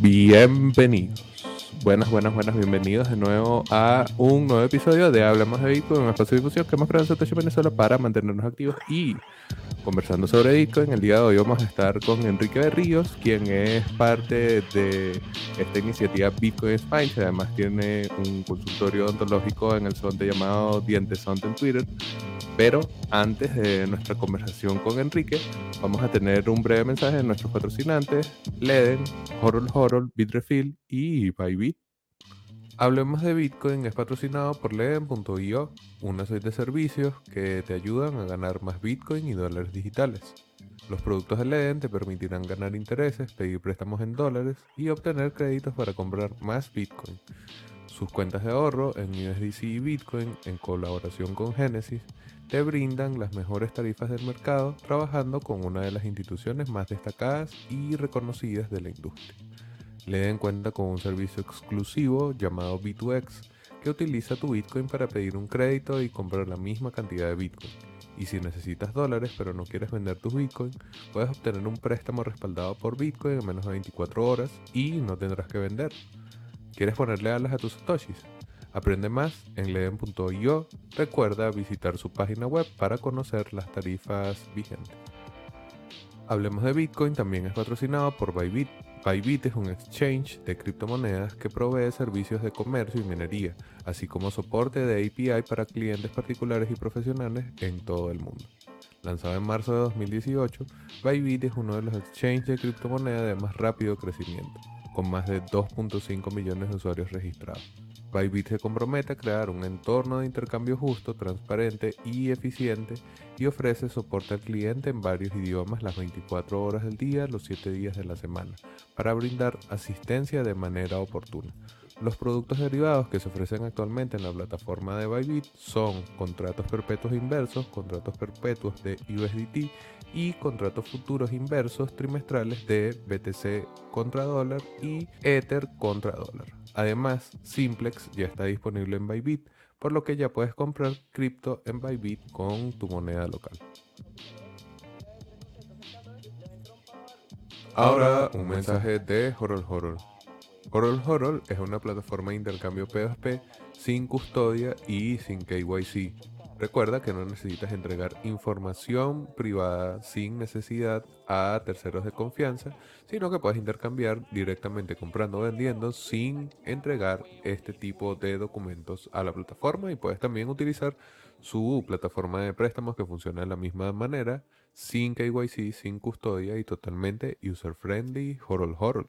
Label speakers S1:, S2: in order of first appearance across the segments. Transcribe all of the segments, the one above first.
S1: Bienvenidos. Buenas, buenas, buenas, bienvenidos de nuevo a un nuevo episodio de Hablamos de Bitcoin, un espacio de difusión que hemos creado en Satoshi Venezuela para mantenernos activos y conversando sobre Bitcoin. El día de hoy vamos a estar con Enrique Berríos, quien es parte de esta iniciativa Bitcoin Spine, que además tiene un consultorio odontológico en el Sonte llamado Dientes Sonte en Twitter. Pero antes de nuestra conversación con Enrique, vamos a tener un breve mensaje de nuestros patrocinantes, Leden, Horol Horol, Bitrefill y Bybit. Hablemos de Bitcoin es patrocinado por Leden.io, una serie de servicios que te ayudan a ganar más Bitcoin y dólares digitales. Los productos de Leden te permitirán ganar intereses, pedir préstamos en dólares y obtener créditos para comprar más Bitcoin. Sus cuentas de ahorro en USDC y Bitcoin, en colaboración con Genesis, te brindan las mejores tarifas del mercado trabajando con una de las instituciones más destacadas y reconocidas de la industria. Le den cuenta con un servicio exclusivo llamado B2X que utiliza tu Bitcoin para pedir un crédito y comprar la misma cantidad de Bitcoin. Y si necesitas dólares pero no quieres vender tus Bitcoin, puedes obtener un préstamo respaldado por Bitcoin en menos de 24 horas y no tendrás que vender. ¿Quieres ponerle alas a tus satoshis? Aprende más en leden.io. Recuerda visitar su página web para conocer las tarifas vigentes. Hablemos de Bitcoin también es patrocinado por Bybit. Bybit es un exchange de criptomonedas que provee servicios de comercio y minería, así como soporte de API para clientes particulares y profesionales en todo el mundo. Lanzado en marzo de 2018, Bybit es uno de los exchanges de criptomonedas de más rápido crecimiento, con más de 2.5 millones de usuarios registrados. Bybit se compromete a crear un entorno de intercambio justo, transparente y eficiente y ofrece soporte al cliente en varios idiomas las 24 horas del día, los 7 días de la semana, para brindar asistencia de manera oportuna. Los productos derivados que se ofrecen actualmente en la plataforma de Bybit son contratos perpetuos inversos, contratos perpetuos de USDT y contratos futuros inversos trimestrales de BTC contra dólar y Ether contra dólar. Además, Simplex ya está disponible en Bybit, por lo que ya puedes comprar cripto en Bybit con tu moneda local. Ahora un mensaje de Horol Horol. Horol Horol es una plataforma de intercambio P2P sin custodia y sin KYC Recuerda que no necesitas entregar información privada sin necesidad a terceros de confianza, sino que puedes intercambiar directamente comprando o vendiendo sin entregar este tipo de documentos a la plataforma y puedes también utilizar su plataforma de préstamos que funciona de la misma manera, sin KYC, sin custodia y totalmente user friendly, horol horol.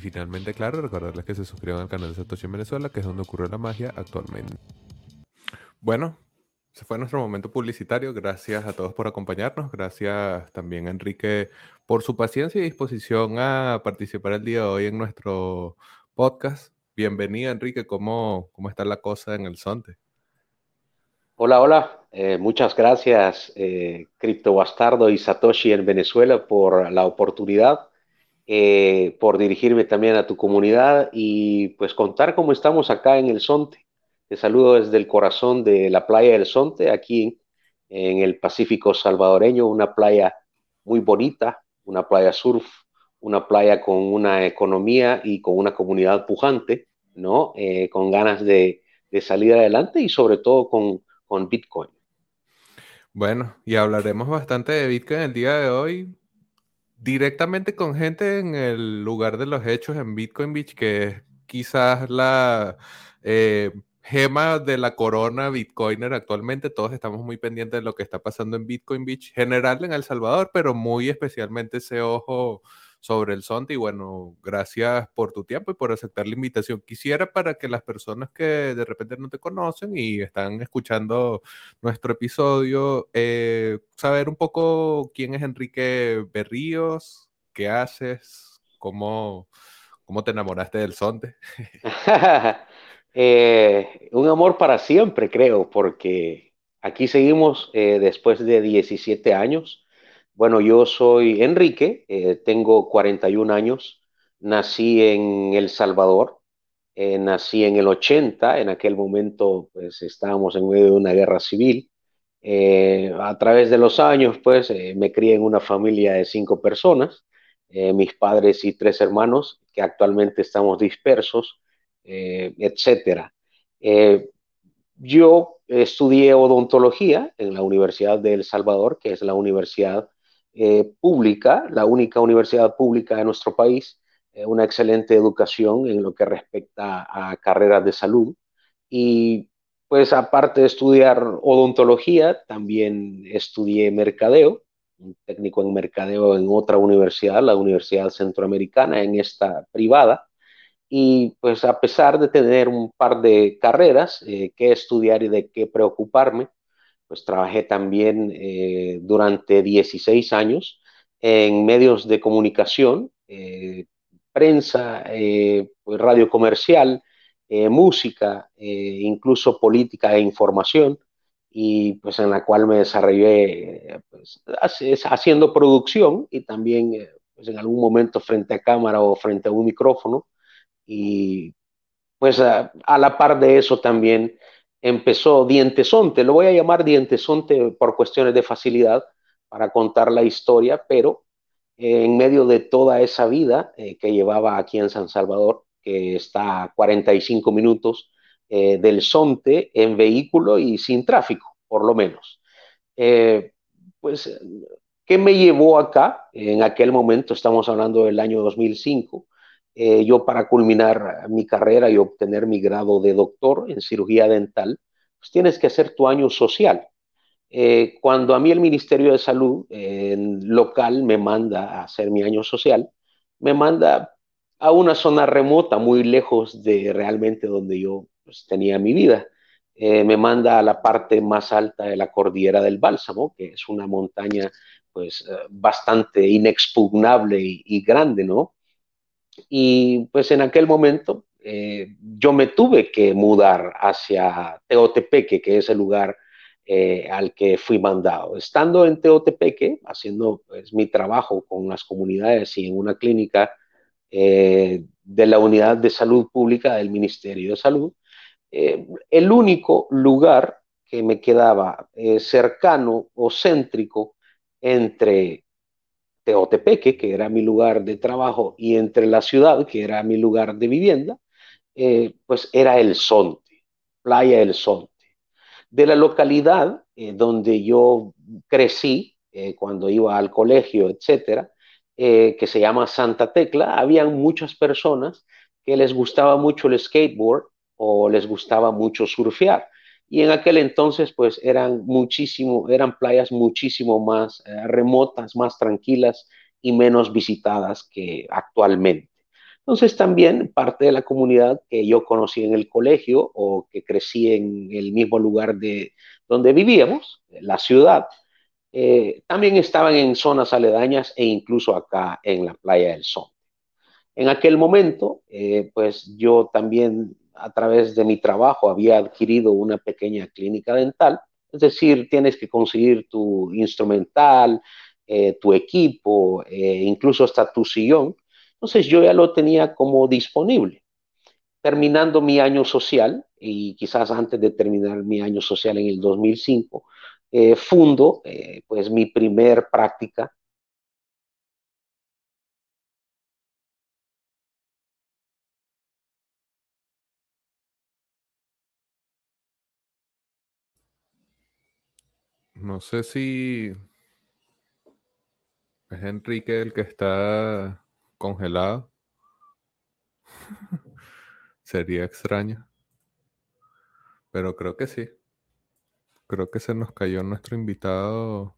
S1: Finalmente, claro, recordarles que se suscriban al canal de Satoshi en Venezuela, que es donde ocurre la magia actualmente. Bueno, ese fue nuestro momento publicitario. Gracias a todos por acompañarnos. Gracias también a Enrique por su paciencia y disposición a participar el día de hoy en nuestro podcast. Bienvenido, Enrique. ¿Cómo, cómo está la cosa en el Sonte?
S2: Hola, hola. Eh, muchas gracias, eh, Cripto Bastardo y Satoshi en Venezuela, por la oportunidad eh, por dirigirme también a tu comunidad y pues contar cómo estamos acá en el Sonte. Te saludo desde el corazón de la playa del Sonte, aquí en el Pacífico salvadoreño, una playa muy bonita, una playa surf, una playa con una economía y con una comunidad pujante, ¿no? Eh, con ganas de, de, salir adelante y sobre todo con, con Bitcoin.
S1: Bueno, y hablaremos bastante de Bitcoin el día de hoy, directamente con gente en el lugar de los hechos en Bitcoin Beach, que es quizás la eh, gema de la corona bitcoiner actualmente. Todos estamos muy pendientes de lo que está pasando en Bitcoin Beach, general en El Salvador, pero muy especialmente ese ojo sobre el Sonte. Y bueno, gracias por tu tiempo y por aceptar la invitación. Quisiera para que las personas que de repente no te conocen y están escuchando nuestro episodio, eh, saber un poco quién es Enrique Berríos, qué haces, cómo, ¿Cómo te enamoraste del sonte?
S2: Eh, un amor para siempre, creo, porque aquí seguimos eh, después de 17 años. Bueno, yo soy Enrique, eh, tengo 41 años, nací en El Salvador, nací en el 80, en aquel momento pues estábamos en medio de una guerra civil. a través de los años pues me crié en una familia de cinco personas, mis padres y tres hermanos, que actualmente estamos dispersos eh, etcétera. Eh, yo estudié odontología en la Universidad de El Salvador, que es la universidad eh, pública, la única universidad pública de nuestro país, una excelente educación en lo que respecta a carreras de salud. Y pues aparte de estudiar odontología, también estudié mercadeo, un técnico en mercadeo en otra universidad, la Universidad Centroamericana, en esta privada. Y pues a pesar de tener un par de carreras eh, que estudiar y de qué preocuparme, pues trabajé también eh, durante 16 años en medios de comunicación, eh, prensa, pues, radio comercial, música, incluso política e información, y pues en la cual me desarrollé pues, haciendo producción y también pues, en algún momento frente a cámara o frente a un micrófono. Y pues a, la par de eso también empezó Dientesonte, lo voy a llamar Dientesonte por cuestiones de facilidad para contar la historia, pero eh, en medio de toda esa vida eh, que llevaba aquí en San Salvador, que está a 45 minutos eh, del Sonte en vehículo y sin tráfico, por lo menos. pues, ¿qué me llevó acá? En aquel momento, estamos hablando del año 2005, eh, yo para culminar mi carrera y obtener mi grado de doctor en cirugía dental, pues tienes que hacer tu año social. Eh, cuando a mí el Ministerio de Salud local me manda a hacer mi año social, me manda a una zona remota, muy lejos de realmente donde yo pues, tenía mi vida. Eh, me manda a la parte más alta de la cordillera del Bálsamo, que es una montaña pues bastante inexpugnable y, y grande, ¿no? Y pues en aquel momento eh, yo me tuve que mudar hacia Teotepeque, que es el lugar eh, al que fui mandado. Estando en Teotepeque, haciendo pues, mi trabajo con las comunidades y en una clínica eh, de la Unidad de Salud Pública del Ministerio de Salud, el único lugar que me quedaba cercano o céntrico entre Teotepeque, que era mi lugar de trabajo, y entre la ciudad, que era mi lugar de vivienda, eh, pues era el Sonte, Playa del Sonte. De la localidad eh, donde yo crecí, eh, cuando iba al colegio, etcétera, que se llama Santa Tecla, habían muchas personas que les gustaba mucho el skateboard o les gustaba mucho surfear y en aquel entonces pues eran muchísimo, eran playas muchísimo más eh, remotas, más tranquilas y menos visitadas que actualmente. Entonces también parte de la comunidad que yo conocí en el colegio o que crecí en el mismo lugar de donde vivíamos, la ciudad, eh, también estaban en zonas aledañas e incluso acá en la playa del Sol. En aquel momento, eh, pues yo también a través de mi trabajo había adquirido una pequeña clínica dental, es decir, tienes que conseguir tu instrumental, eh, tu equipo, eh, incluso hasta tu sillón. Entonces yo ya lo tenía como disponible. Terminando mi año social, y quizás antes de terminar mi año social en el 2005, eh, fundo pues mi primer práctica
S1: No sé si es Enrique el que está congelado. Sería extraño. Pero creo que sí. Creo que se nos cayó nuestro invitado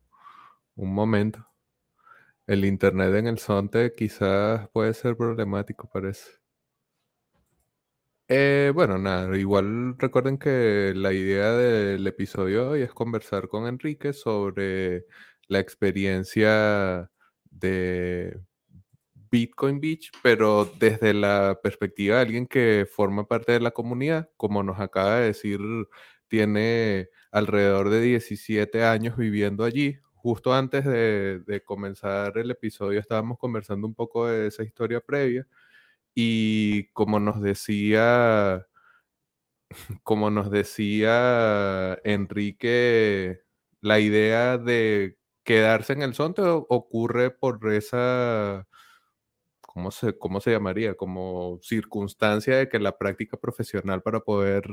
S1: un momento. El internet en el Sonte quizás puede ser problemático, parece. Eh, bueno, nada, igual recuerden que la idea del episodio hoy es conversar con Enrique sobre la experiencia de Bitcoin Beach, pero desde la perspectiva de alguien que forma parte de la comunidad, como nos acaba de decir, tiene alrededor de 17 años viviendo allí. Justo antes de comenzar el episodio estábamos conversando un poco de esa historia previa y como nos decía, como nos decía Enrique, la idea de quedarse en el Sonte ocurre por esa, ¿cómo se, cómo se llamaría? Como circunstancia de que la práctica profesional para poder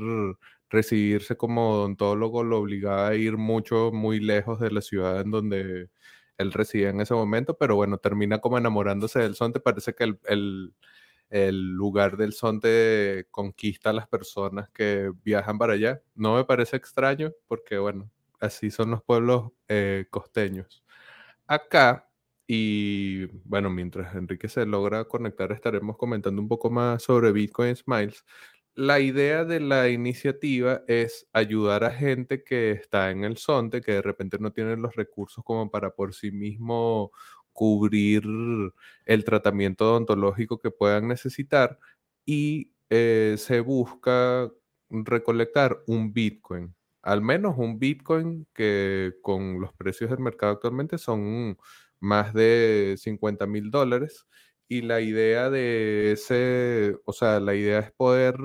S1: recibirse como odontólogo lo obligaba a ir mucho, muy lejos de la ciudad en donde él residía en ese momento, pero bueno, termina como enamorándose del Sonte. Parece que el, el lugar del Sonte conquista a las personas que viajan para allá. No me parece extraño porque, bueno, así son los pueblos eh, costeños. Acá, y bueno, mientras Enrique se logra conectar, estaremos comentando un poco más sobre Bitcoin Smiles. La idea de la iniciativa es ayudar a gente que está en el Sonte, que de repente no tiene los recursos como para por sí mismo cubrir el tratamiento odontológico que puedan necesitar y eh, se busca recolectar un Bitcoin al menos un Bitcoin que con los precios del mercado actualmente son más de 50 mil dólares. Y la idea de ese, o sea, la idea es poder,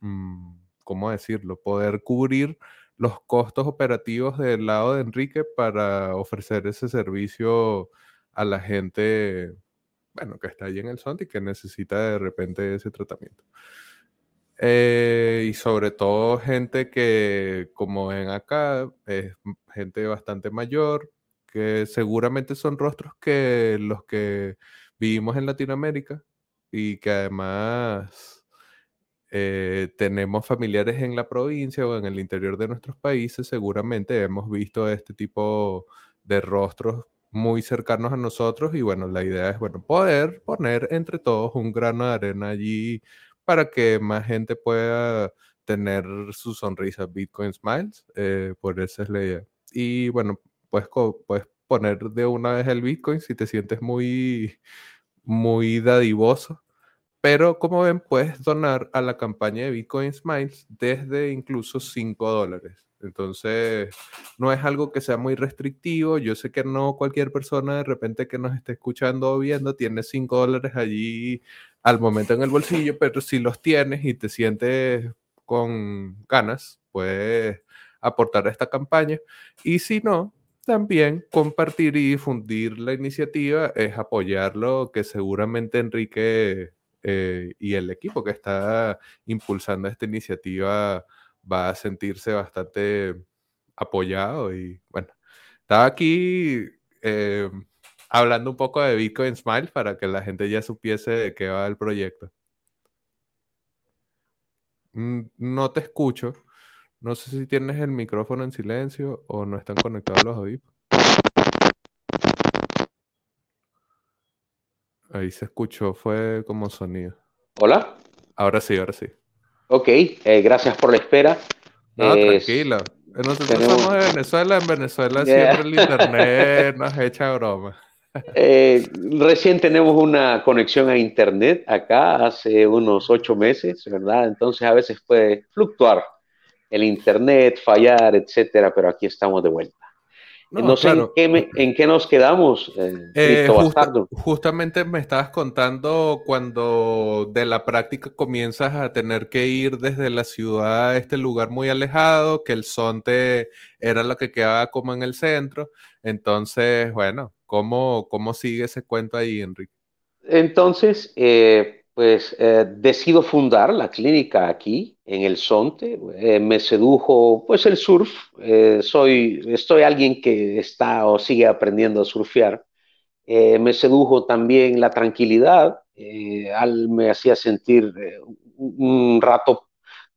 S1: mm, ¿cómo decirlo? Poder cubrir los costos operativos del lado de Enrique para ofrecer ese servicio a la gente, bueno, que está allí en el Sonte y que necesita de repente ese tratamiento. Eh, y sobre todo gente que, como ven acá, es gente bastante mayor, que seguramente son rostros que los que vivimos en Latinoamérica y que además eh, tenemos familiares en la provincia o en el interior de nuestros países, seguramente hemos visto este tipo de rostros muy cercanos a nosotros y bueno, la idea es, bueno, poder poner entre todos un grano de arena allí para que más gente pueda tener su sonrisa Bitcoin Smiles. Eh, por eso es la idea. Y bueno, puedes, puedes poner de una vez el Bitcoin si te sientes muy, muy dadivoso. Pero como ven, puedes donar a la campaña de Bitcoin Smiles desde incluso 5 dólares. Entonces, no es algo que sea muy restrictivo. Yo sé que no cualquier persona de repente que nos esté escuchando o viendo tiene 5 dólares allí al momento en el bolsillo, pero si los tienes y te sientes con ganas, puedes aportar a esta campaña. Y si no, también compartir y difundir la iniciativa es apoyarlo, que seguramente Enrique eh, y el equipo que está impulsando esta iniciativa va a sentirse bastante apoyado y bueno, estaba aquí eh, hablando un poco de Bitcoin Smile para que la gente ya supiese de qué va el proyecto. Mm, no te escucho. No sé si tienes el micrófono en silencio o no están conectados los audífonos. Ahí se escuchó, fue como sonido.
S2: Hola.
S1: Ahora sí, ahora sí.
S2: Ok, eh, gracias por la espera.
S1: No, tranquilo. Nosotros somos de Venezuela, en Venezuela siempre el internet nos echa broma.
S2: Eh, recién tenemos una conexión a internet acá hace unos ocho meses, ¿verdad? Entonces a veces puede fluctuar el internet, fallar, etcétera, pero aquí estamos de vuelta. No, sé en, qué nos quedamos, eh,
S1: eh Justamente me estabas contando cuando de la práctica comienzas a tener que ir desde la ciudad a este lugar muy alejado, que el Sonte era lo que quedaba como en el centro. Entonces, bueno, ¿cómo, cómo sigue ese cuento ahí, Enrique?
S2: Entonces, eh, pues eh, decido fundar la clínica aquí en el Sonte. Eh, me sedujo pues el surf. Eh, soy, estoy alguien que está o sigue aprendiendo a surfear. me sedujo también la tranquilidad. Al, me hacía sentir un rato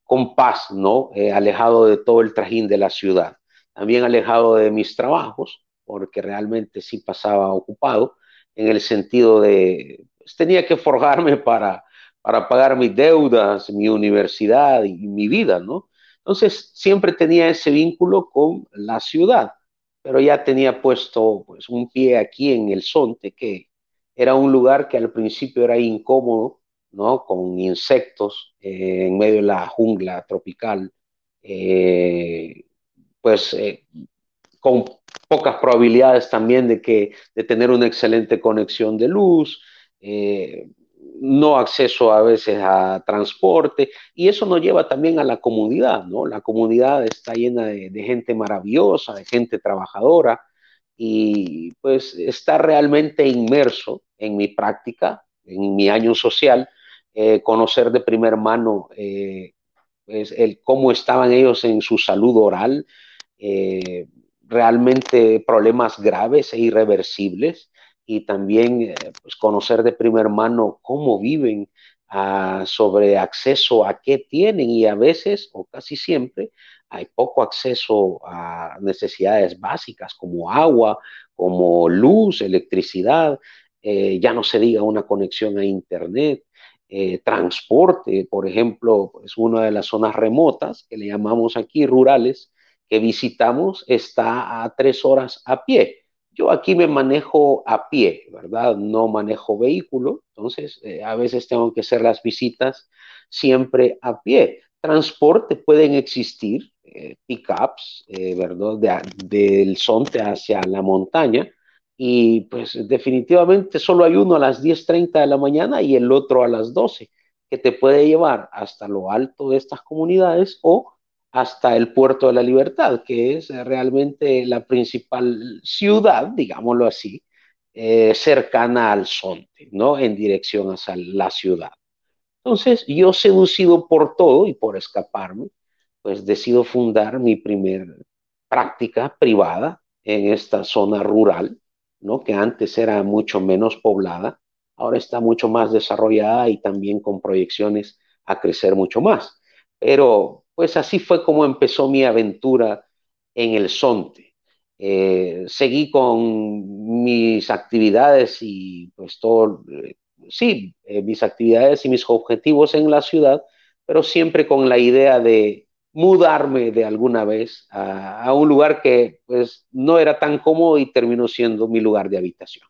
S2: con paz, ¿no? alejado de todo el trajín de la ciudad. También alejado de mis trabajos, porque realmente sí pasaba ocupado en el sentido de pues, tenía que forjarme para, para pagar mis deudas, mi universidad y mi vida, ¿no? Entonces siempre tenía ese vínculo con la ciudad, pero ya tenía puesto pues, un pie aquí en el Sonte, que era un lugar que al principio era incómodo, ¿no? Con insectos eh, en medio de la jungla tropical, eh, pues eh, con pocas probabilidades también de, que, de tener una excelente conexión de luz, no acceso a veces a transporte, y eso nos lleva también a la comunidad, ¿no? La comunidad está llena de, de gente maravillosa, de gente trabajadora, y pues está realmente inmerso en mi práctica, en mi año social, eh, conocer de primera mano eh, pues, el, cómo estaban ellos en su salud oral, eh, realmente problemas graves e irreversibles, y también pues, conocer de primera mano cómo viven, ah, sobre acceso a qué tienen y a veces o casi siempre hay poco acceso a necesidades básicas como agua, como luz, electricidad, ya no se diga una conexión a Internet. Eh, transporte, por ejemplo, es una de las zonas remotas que le llamamos aquí rurales que visitamos está a tres horas a pie. Yo aquí me manejo a pie, ¿verdad? No manejo vehículo, entonces eh, a veces tengo que hacer las visitas siempre a pie. Transporte pueden existir, eh, pickups, ¿verdad? del Sonte hacia la montaña, y pues definitivamente solo hay uno a las 10.30 de la mañana y el otro a las 12, que te puede llevar hasta lo alto de estas comunidades o hasta el puerto de la libertad, que es realmente la principal ciudad, digámoslo así, eh, cercana al Sonte, ¿no? En dirección hacia la ciudad. Entonces, yo seducido por todo y por escaparme, pues decido fundar mi primer práctica privada en esta zona rural ¿no? que antes era mucho menos poblada, ahora está mucho más desarrollada y también con proyecciones a crecer mucho más. Pero pues así fue como empezó mi aventura en el Sonte. Eh, seguí con mis actividades y pues todo, eh, sí, eh, mis actividades y mis objetivos en la ciudad, pero siempre con la idea de mudarme de alguna vez a, un lugar que pues no era tan cómodo y terminó siendo mi lugar de habitación.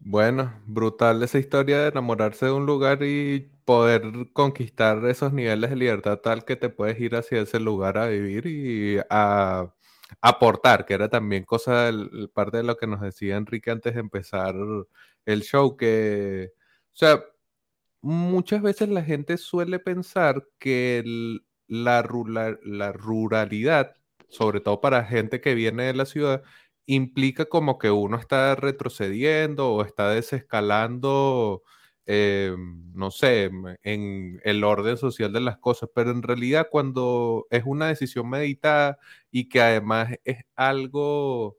S1: Bueno, brutal esa historia de enamorarse de un lugar y poder conquistar esos niveles de libertad tal que te puedes ir hacia ese lugar a vivir y a aportar, que era también cosa, parte de lo que nos decía Enrique antes de empezar el show, que, o sea, muchas veces la gente suele pensar que el, la, ruralidad, sobre todo para gente que viene de la ciudad, implica como que uno está retrocediendo o está desescalando, eh, no sé, en el orden social de las cosas, pero en realidad cuando es una decisión meditada y que además es algo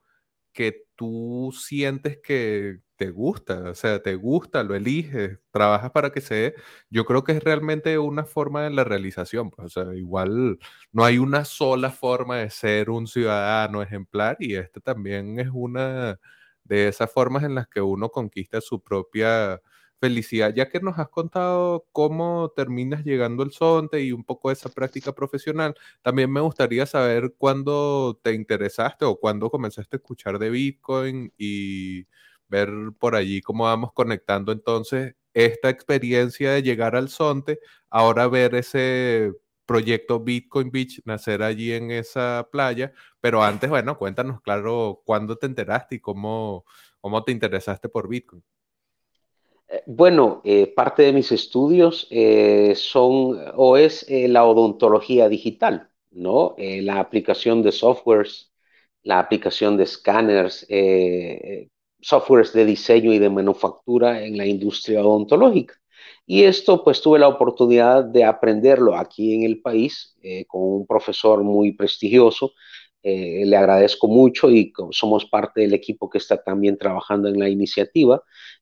S1: que tú sientes que te gusta, o sea, te gusta, lo eliges, trabajas para que se dé, yo creo que es realmente una forma de la realización, pues, o sea, igual no hay una sola forma de ser un ciudadano ejemplar y este también es una de esas formas en las que uno conquista su propia felicidad, ya que nos has contado cómo terminas llegando al Sonte y un poco de esa práctica profesional, también me gustaría saber cuándo te interesaste o cuándo comenzaste a escuchar de Bitcoin y ver por allí cómo vamos conectando entonces esta experiencia de llegar al Sonte, ahora ver ese proyecto Bitcoin Beach nacer allí en esa playa, pero antes, bueno, cuéntanos claro cuándo te enteraste y cómo, cómo te interesaste por Bitcoin.
S2: Eh, bueno, eh, parte de mis estudios eh, son o es la odontología digital, ¿no? la aplicación de softwares, la aplicación de scanners, softwares de diseño y de manufactura en la industria odontológica. Y esto pues tuve la oportunidad de aprenderlo aquí en el país con un profesor muy prestigioso. le agradezco mucho y somos parte del equipo que está también trabajando en la iniciativa.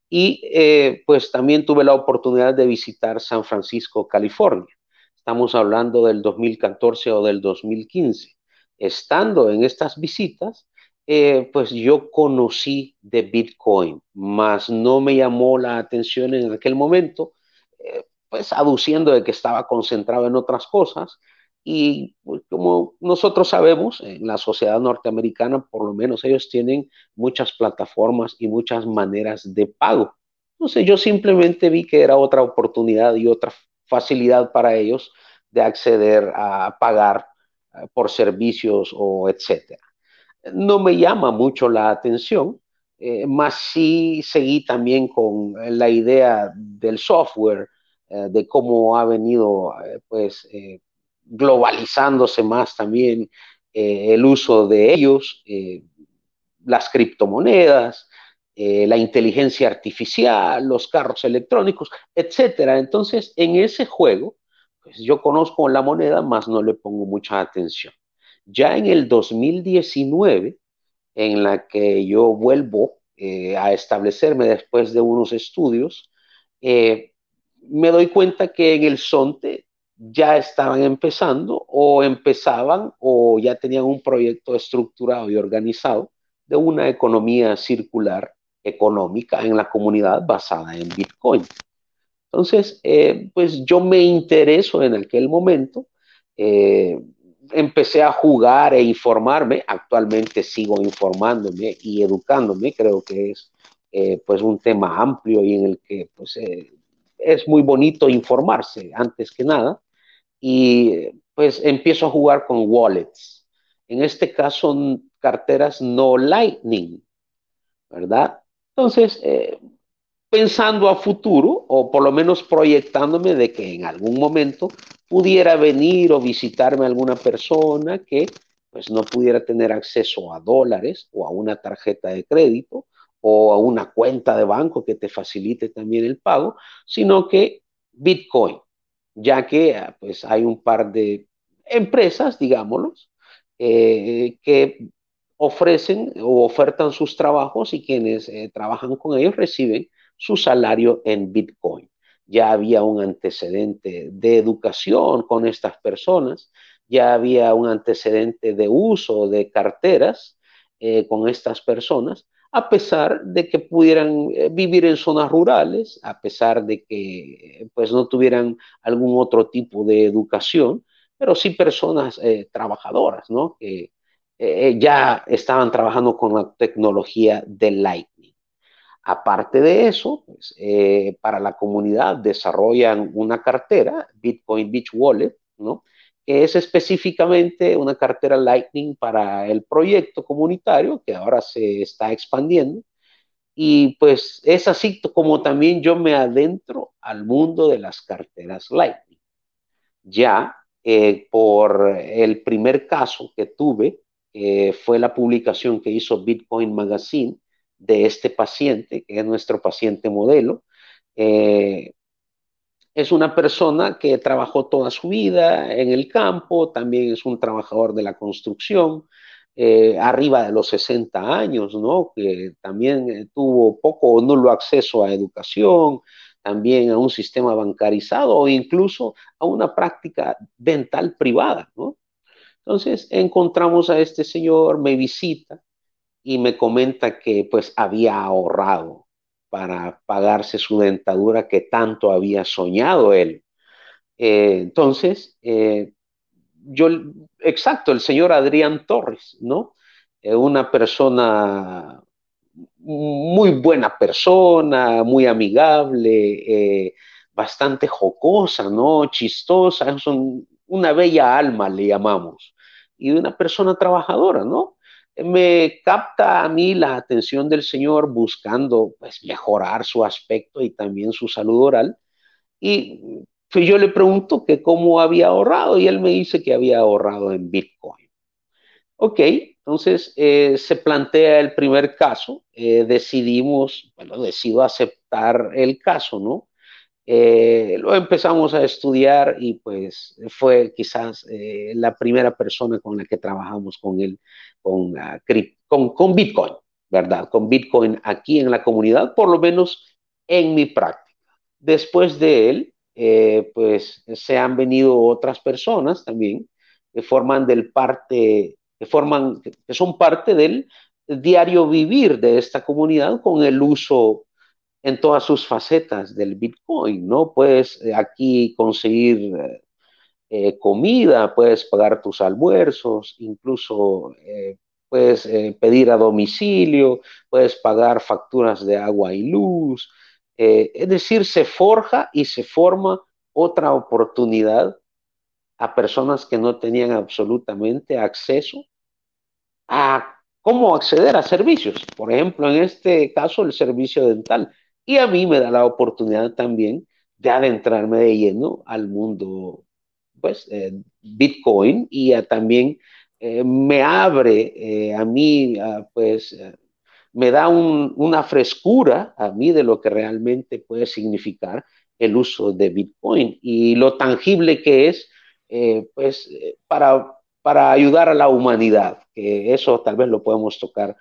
S2: Y eh, pues también tuve la oportunidad de visitar San Francisco, California. Estamos hablando del 2014 o del 2015. Estando en estas visitas, eh, pues yo conocí de Bitcoin, mas no me llamó la atención en aquel momento, eh, pues aduciendo de que estaba concentrado en otras cosas. Y pues, como nosotros sabemos, en la sociedad norteamericana, por lo menos ellos tienen muchas plataformas y muchas maneras de pago. Entonces yo simplemente vi que era otra oportunidad y otra facilidad para ellos de acceder a pagar eh, por servicios o etcétera. No me llama mucho la atención, eh, más sí seguí también con la idea del software, eh, de cómo ha venido pues globalizándose más también el uso de ellos, las criptomonedas, la inteligencia artificial, los carros electrónicos, etcétera. Entonces, en ese juego, pues yo conozco la moneda, más no le pongo mucha atención. Ya en el 2019, en la que yo vuelvo eh, a establecerme después de unos estudios, eh, me doy cuenta que en el SONTE ya estaban empezando o empezaban o ya tenían un proyecto estructurado y organizado de una economía circular económica en la comunidad basada en Bitcoin. Entonces, eh, pues yo me intereso en aquel momento, eh, empecé a jugar e informarme, actualmente sigo informándome y educándome, creo que es eh, pues un tema amplio y en el que pues, es muy bonito informarse antes que nada, y pues empiezo a jugar con wallets. En este caso, carteras no Lightning, ¿verdad? Entonces, pensando a futuro, o por lo menos proyectándome de que en algún momento pudiera venir o visitarme alguna persona que pues no pudiera tener acceso a dólares o a una tarjeta de crédito o a una cuenta de banco que te facilite también el pago, sino que Bitcoin, ya que ah, pues hay un par de empresas, digámoslo, eh, que ofrecen o ofertan sus trabajos y quienes eh, trabajan con ellos reciben su salario en Bitcoin. Ya había un antecedente de educación con estas personas, ya había un antecedente de uso de carteras eh, con estas personas, a pesar de que pudieran eh, vivir en zonas rurales, a pesar de que pues no tuvieran algún otro tipo de educación, pero sí personas eh, trabajadoras, ¿no? Que ya estaban trabajando con la tecnología de Light. Aparte de eso, pues, eh, para la comunidad desarrollan una cartera, Bitcoin Beach Wallet, ¿no? Es específicamente una cartera Lightning para el proyecto comunitario que ahora se está expandiendo. Y pues es así como también yo me adentro al mundo de las carteras Lightning. Ya eh, por el primer caso que tuve, fue la publicación que hizo Bitcoin Magazine, de este paciente, que es nuestro paciente modelo. Eh, es una persona que trabajó toda su vida en el campo, también es un trabajador de la construcción, eh, arriba de los 60 años, ¿no? Que también eh, tuvo poco o nulo acceso a educación, también a un sistema bancarizado o incluso a una práctica dental privada, ¿no? Entonces encontramos a este señor, me visita, y me comenta que pues había ahorrado para pagarse su dentadura que tanto había soñado él. Eh, entonces, eh, yo, exacto, el señor Adrián Torres, ¿no? Eh, una persona muy buena persona, muy amigable, bastante jocosa, ¿no? Chistosa, son una bella alma le llamamos, y una persona trabajadora, ¿no? Me capta a mí la atención del Señor buscando pues, mejorar su aspecto y también su salud oral. Y pues, yo le pregunto que cómo había ahorrado y él me dice que había ahorrado en Bitcoin. Ok, entonces eh, se plantea el primer caso, eh, decidimos, bueno, decido aceptar el caso, ¿no? Eh, lo empezamos a estudiar y pues fue quizás la primera persona con la que trabajamos con él Ah, con, con, Bitcoin, ¿verdad? Con Bitcoin aquí en la comunidad, por lo menos en mi práctica. Después de él, eh, pues se han venido otras personas también que forman del parte, que forman, que son parte del diario vivir de esta comunidad con el uso en todas sus facetas del Bitcoin, ¿no? Puedes eh, aquí conseguir eh, comida, puedes pagar tus almuerzos, incluso eh, puedes eh, pedir a domicilio, puedes pagar facturas de agua y luz. es decir, se forja y se forma otra oportunidad a personas que no tenían absolutamente acceso a cómo acceder a servicios. Por ejemplo, en este caso, el servicio dental. Y a mí me da la oportunidad también de adentrarme de lleno al mundo, pues, eh, Bitcoin y también eh, me abre eh, a mí, pues, me da una frescura a mí de lo que realmente puede significar el uso de Bitcoin. Y lo tangible que es, pues, para, para ayudar a la humanidad, que eso tal vez lo podemos tocar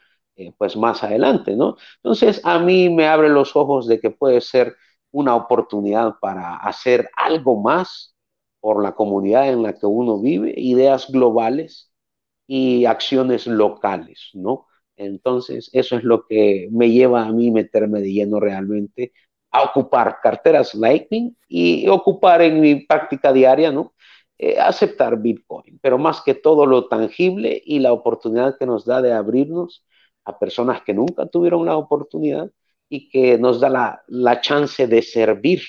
S2: pues más adelante, ¿no? Entonces a mí me abre los ojos de que puede ser una oportunidad para hacer algo más por la comunidad en la que uno vive, ideas globales y acciones locales, ¿no? Entonces, eso es lo que me lleva a mí meterme de lleno realmente a ocupar carteras Lightning y ocupar en mi práctica diaria, ¿no? Eh, aceptar Bitcoin, pero más que todo lo tangible y la oportunidad que nos da de abrirnos a personas que nunca tuvieron la oportunidad y que nos da la, la chance de servir,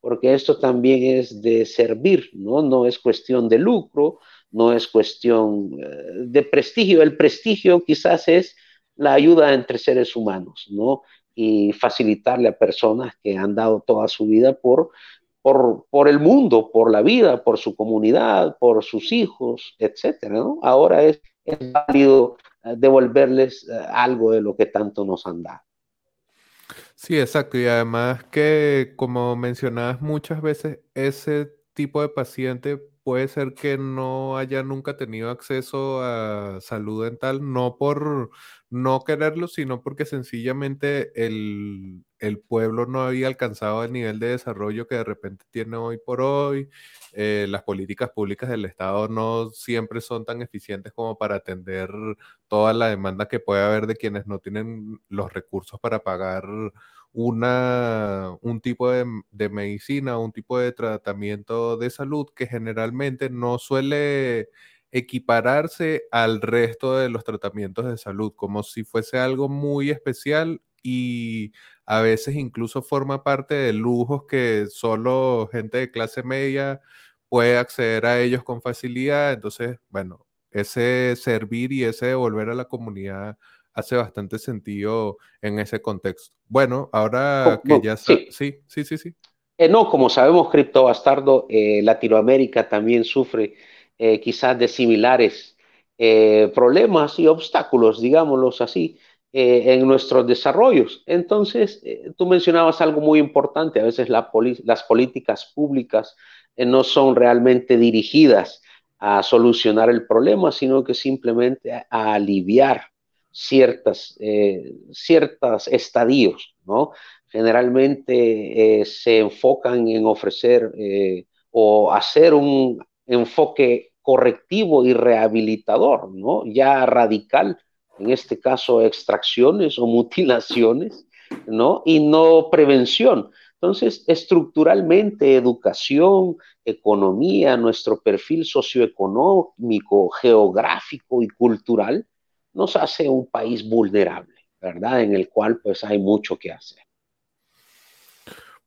S2: porque esto también es de servir, ¿no? No es cuestión de lucro, no es cuestión eh, de prestigio. El prestigio quizás es la ayuda entre seres humanos, ¿no? Y facilitarle a personas que han dado toda su vida por, por, por el mundo, por la vida, por su comunidad, por sus hijos, etcétera. Ahora es, es válido devolverles eh, algo de lo que tanto nos han dado.
S1: Sí, exacto. Y además que, como mencionabas muchas veces, ese tipo de paciente puede ser que no haya nunca tenido acceso a salud dental, no por no quererlo, sino porque sencillamente el, el pueblo no había alcanzado el nivel de desarrollo que de repente tiene hoy por hoy. Eh, las políticas públicas del Estado no siempre son tan eficientes como para atender toda la demanda que puede haber de quienes no tienen los recursos para pagar una, un tipo de, de medicina, un tipo de tratamiento de salud que generalmente no suele equipararse al resto de los tratamientos de salud, como si fuese algo muy especial y a veces incluso forma parte de lujos que solo gente de clase media puede acceder a ellos con facilidad. Entonces, bueno, ese servir y ese devolver a la comunidad hace bastante sentido en ese contexto. Bueno, ahora que ya
S2: sí. sí, sí, sí, sí. Eh, no, como sabemos, Cripto Bastardo, eh, Latinoamérica también sufre eh, quizás de similares problemas y obstáculos, digámoslos así, en nuestros desarrollos. Entonces, tú mencionabas algo muy importante, a veces las políticas públicas no son realmente dirigidas a solucionar el problema, sino que simplemente a aliviar ciertas, eh, ciertos estadios, ¿no? Generalmente eh, se enfocan en ofrecer eh, o hacer un enfoque correctivo y rehabilitador, ¿no? Ya radical, en este caso extracciones o mutilaciones, ¿no? Y no prevención. Entonces, estructuralmente, educación, economía, nuestro perfil socioeconómico, geográfico y cultural, nos hace un país vulnerable, ¿verdad? En el cual pues hay mucho que hacer.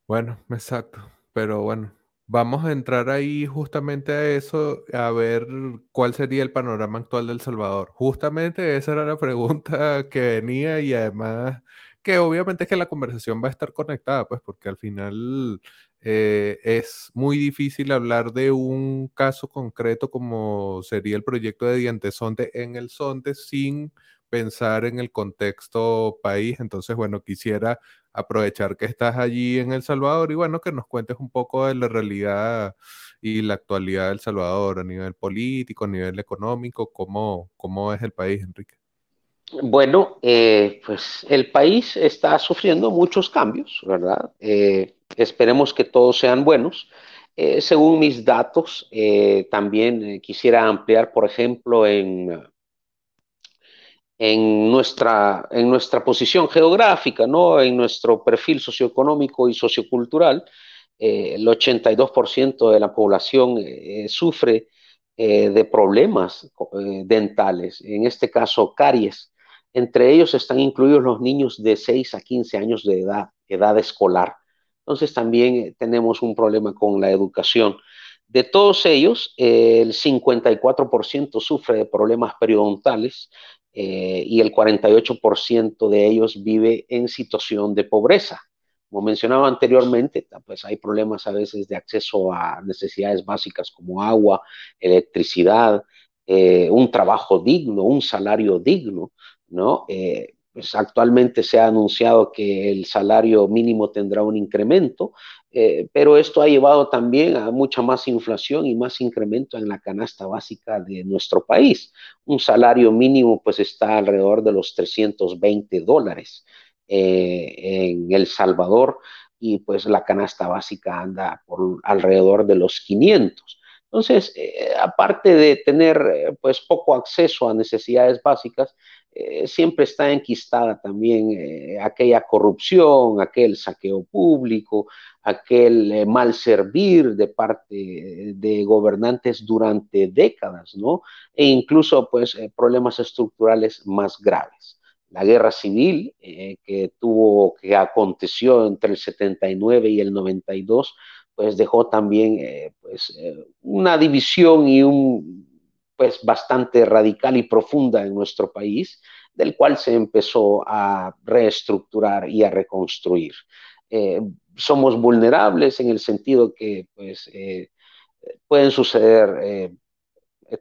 S1: Bueno, exacto. Pero bueno, vamos a entrar ahí justamente a eso, a ver cuál sería el panorama actual del Salvador. Justamente esa era la pregunta que venía y además que obviamente es que la conversación va a estar conectada, pues porque al final eh, es muy difícil hablar de un caso concreto como sería el proyecto de Dientesonte en el Sonte sin pensar en el contexto país. Entonces, bueno, quisiera aprovechar que estás allí en El Salvador y bueno, que nos cuentes un poco de la realidad y la actualidad de El Salvador a nivel político, a nivel económico, cómo, cómo es el país, Enrique.
S2: Bueno, eh, pues el país está sufriendo muchos cambios, ¿verdad? Eh, esperemos que todos sean buenos. Eh, según mis datos, también quisiera ampliar, por ejemplo, en, en, nuestra, en nuestra posición geográfica, ¿no? en nuestro perfil socioeconómico y sociocultural. el 82% de la población sufre de problemas dentales, en este caso caries. Entre ellos están incluidos los niños de 6 a 15 años de edad, edad escolar. Entonces también tenemos un problema con la educación. De todos ellos, el 54% sufre de problemas periodontales eh, y el 48% de ellos vive en situación de pobreza. Como mencionaba anteriormente, pues hay problemas a veces de acceso a necesidades básicas como agua, electricidad, eh, un trabajo digno, un salario digno, ¿no? Eh, pues actualmente se ha anunciado que el salario mínimo tendrá un incremento, eh, pero esto ha llevado también a mucha más inflación y más incremento en la canasta básica de nuestro país. Un salario mínimo pues está alrededor de los 320 dólares eh, en El Salvador y pues la canasta básica anda por alrededor de los 500. Entonces, eh, aparte de tener pues poco acceso a necesidades básicas, eh, siempre está enquistada también eh, aquella corrupción, aquel saqueo público, aquel eh, mal servir de parte de gobernantes durante décadas, ¿no? E incluso, pues, problemas estructurales más graves. La guerra civil que tuvo, que aconteció entre el 79 y el 92, pues dejó también, pues, una división y un pues bastante radical y profunda en nuestro país, del cual se empezó a reestructurar y a reconstruir. Eh, somos vulnerables en el sentido que pues, eh, pueden suceder eh,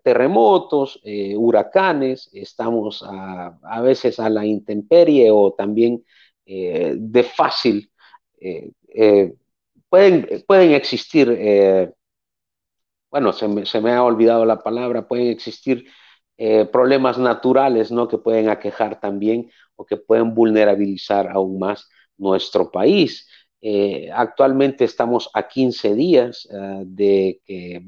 S2: terremotos, huracanes, estamos a, veces a la intemperie o también de fácil, pueden, pueden existir bueno, se me, ha olvidado la palabra, pueden existir eh, problemas naturales, ¿no? Que pueden aquejar también o que pueden vulnerabilizar aún más nuestro país. Eh, actualmente estamos a 15 días eh, de que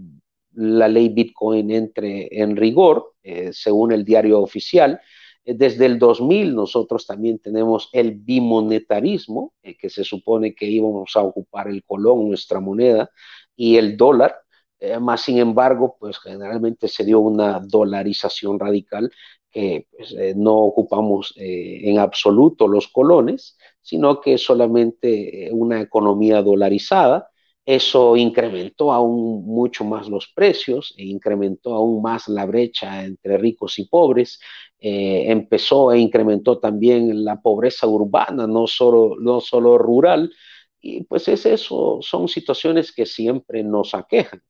S2: la ley Bitcoin entre en rigor, según el diario oficial. Desde el 2000 nosotros también tenemos el bimonetarismo, que se supone que íbamos a ocupar el colón, nuestra moneda, y el dólar, eh, más sin embargo, pues generalmente se dio una dolarización radical que pues, eh, no ocupamos eh, en absoluto los colones, sino que solamente una economía dolarizada. Eso incrementó aún mucho más los precios e incrementó aún más la brecha entre ricos y pobres. empezó e incrementó también la pobreza urbana, no solo, no solo rural. Y pues es eso, son situaciones que siempre nos aquejan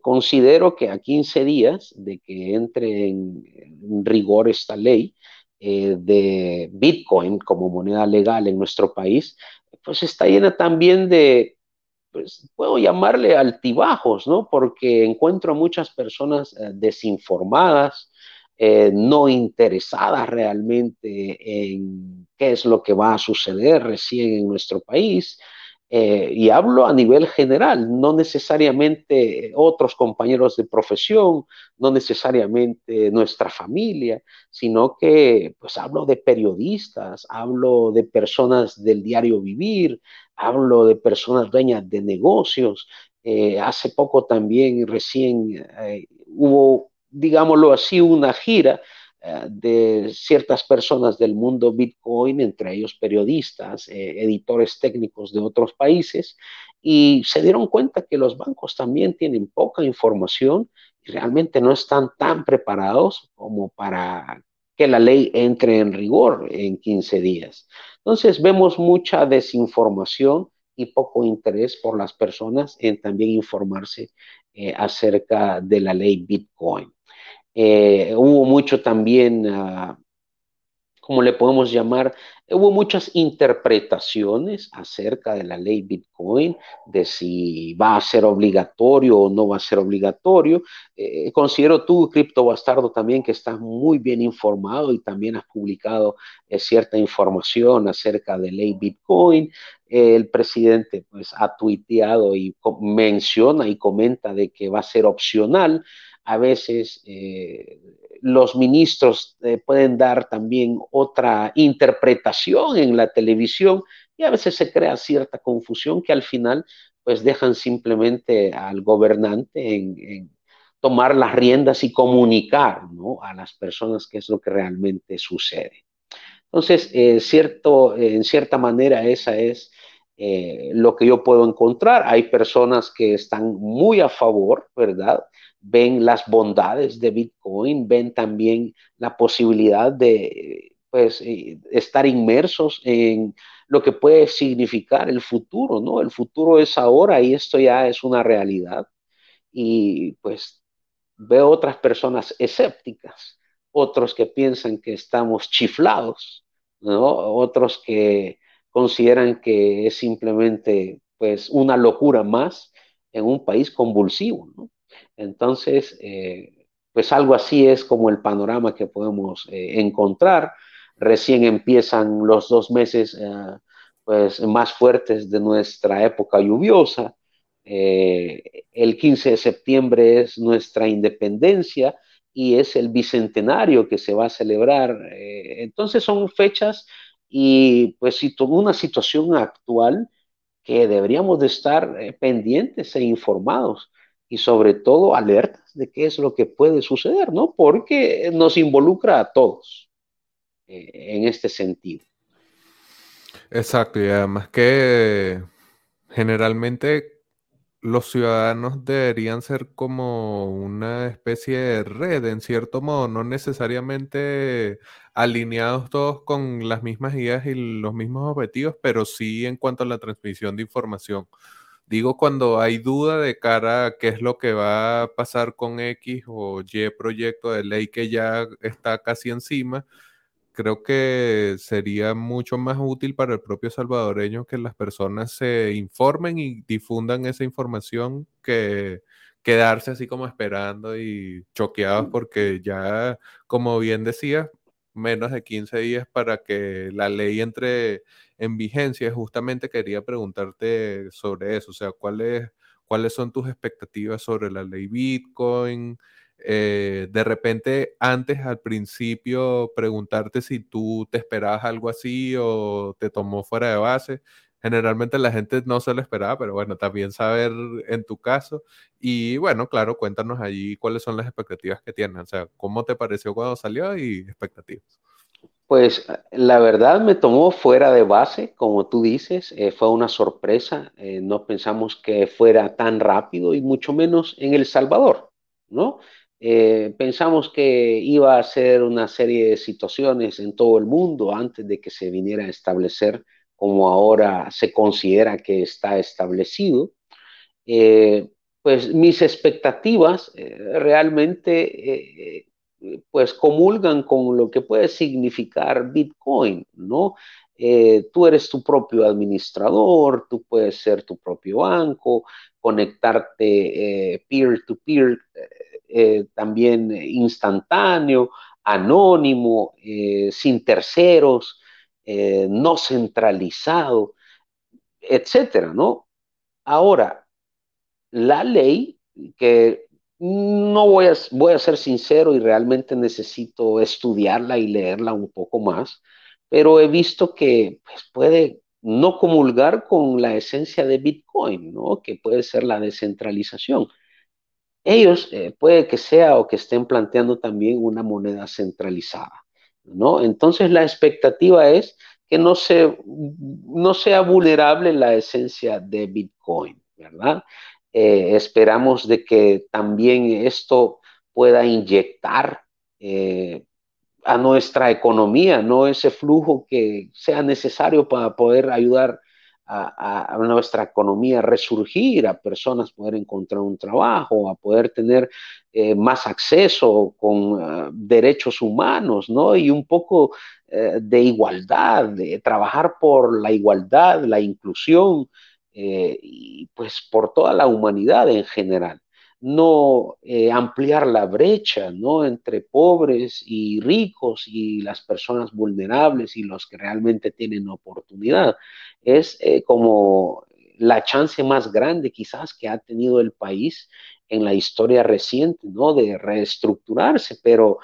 S2: considero que a 15 días de que entre en, rigor esta ley eh, de Bitcoin como moneda legal en nuestro país, pues está llena también de, pues puedo llamarle altibajos, ¿no? Porque encuentro a muchas personas eh, desinformadas, eh, no interesadas realmente en qué es lo que va a suceder recién en nuestro país, eh, y hablo a nivel general, no necesariamente otros compañeros de profesión, no necesariamente nuestra familia, sino que pues hablo de periodistas, hablo de personas del diario vivir, hablo de personas dueñas de negocios. Eh, hace poco también recién eh, hubo, digámoslo así, una gira eh, de ciertas personas del mundo Bitcoin, entre ellos periodistas, eh, editores técnicos de otros países, y se dieron cuenta que los bancos también tienen poca información y realmente no están tan preparados como para que la ley entre en rigor en 15 días. Entonces vemos mucha desinformación y poco interés por las personas en también informarse eh, acerca de la ley Bitcoin. Eh, hubo mucho también, uh, ¿cómo le podemos llamar? Hubo muchas interpretaciones acerca de la ley Bitcoin, de si va a ser obligatorio o no va a ser obligatorio. Eh, considero tú, Cripto Bastardo, también que estás muy bien informado y también has publicado eh, cierta información acerca de ley Bitcoin. el presidente pues, ha tuiteado y menciona y comenta de que va a ser opcional a veces eh, los ministros eh, pueden dar también otra interpretación en la televisión y a veces se crea cierta confusión que al final pues dejan simplemente al gobernante en, tomar las riendas y comunicar a las personas qué es lo que realmente sucede. Entonces, eh, cierto, en cierta manera, esa es lo que yo puedo encontrar. Hay personas que están muy a favor, ¿verdad? Ven las bondades de Bitcoin, ven también la posibilidad de pues, eh, estar inmersos en lo que puede significar el futuro, ¿no? El futuro es ahora y esto ya es una realidad. Y pues veo otras personas escépticas, otros que piensan que estamos chiflados, ¿no? Otros que consideran que es simplemente pues una locura más en un país convulsivo, ¿no? Entonces, eh, pues algo así es como el panorama que podemos eh, encontrar. Recién empiezan los dos meses eh, pues, más fuertes de nuestra época lluviosa. el 15 de septiembre es nuestra independencia y es el bicentenario que se va a celebrar. entonces son fechas y pues una situación actual que deberíamos de estar pendientes e informados y sobre todo alertas de qué es lo que puede suceder, ¿no? Porque nos involucra a todos eh, en este sentido.
S1: Exacto, y además que generalmente los ciudadanos deberían ser como una especie de red, en cierto modo, no necesariamente alineados todos con las mismas ideas y los mismos objetivos, pero sí en cuanto a la transmisión de información. Digo cuando hay duda de cara a qué es lo que va a pasar con X o Y proyecto de ley que ya está casi encima, creo que sería mucho más útil para el propio salvadoreño que las personas se informen y difundan esa información que quedarse así como esperando y choqueados porque ya, como bien decía, menos de 15 días para que la ley entre en vigencia. Justamente quería preguntarte sobre eso, o sea, ¿cuáles, cuáles son tus expectativas sobre la ley Bitcoin? Eh, de repente antes al principio preguntarte si tú te esperabas algo así o te tomó fuera de base. Generalmente la gente no se lo esperaba, pero bueno, también saber en tu caso. Y bueno, claro, cuéntanos allí cuáles son las expectativas que tienen. O sea, ¿cómo te pareció cuando salió y expectativas?
S2: Pues la verdad me tomó fuera de base, como tú dices, eh, fue una sorpresa. Eh, no pensamos que fuera tan rápido y mucho menos en El Salvador, ¿no? Eh, pensamos que iba a ser una serie de situaciones en todo el mundo antes de que se viniera a establecer como ahora se considera que está establecido. Eh, pues mis expectativas eh, realmente pues comulgan con lo que puede significar Bitcoin, ¿no? tú eres tu propio administrador, tú puedes ser tu propio banco, conectarte peer-to-peer eh, también instantáneo, anónimo, eh, sin terceros, eh, no centralizado, etcétera, ¿no? Ahora, la ley, que no voy a, voy a ser sincero y realmente necesito estudiarla y leerla un poco más, pero he visto que pues, puede no comulgar con la esencia de Bitcoin, ¿no? Que puede ser la descentralización ellos eh, puede que sea o que estén planteando también una moneda centralizada, ¿no? Entonces la expectativa es que no, se, no sea vulnerable la esencia de Bitcoin, ¿verdad? Eh, esperamos de que también esto pueda inyectar eh, a nuestra economía, ¿no? Ese flujo que sea necesario para poder ayudar a, nuestra economía resurgir, a personas poder encontrar un trabajo, a poder tener eh, más acceso con eh, derechos humanos, ¿no? Y un poco eh, de igualdad, de trabajar por la igualdad, la inclusión, y pues por toda la humanidad en general no ampliar la brecha ¿no? entre pobres y ricos y las personas vulnerables y los que realmente tienen oportunidad es eh, como la chance más grande quizás que ha tenido el país en la historia reciente, ¿no? De reestructurarse, pero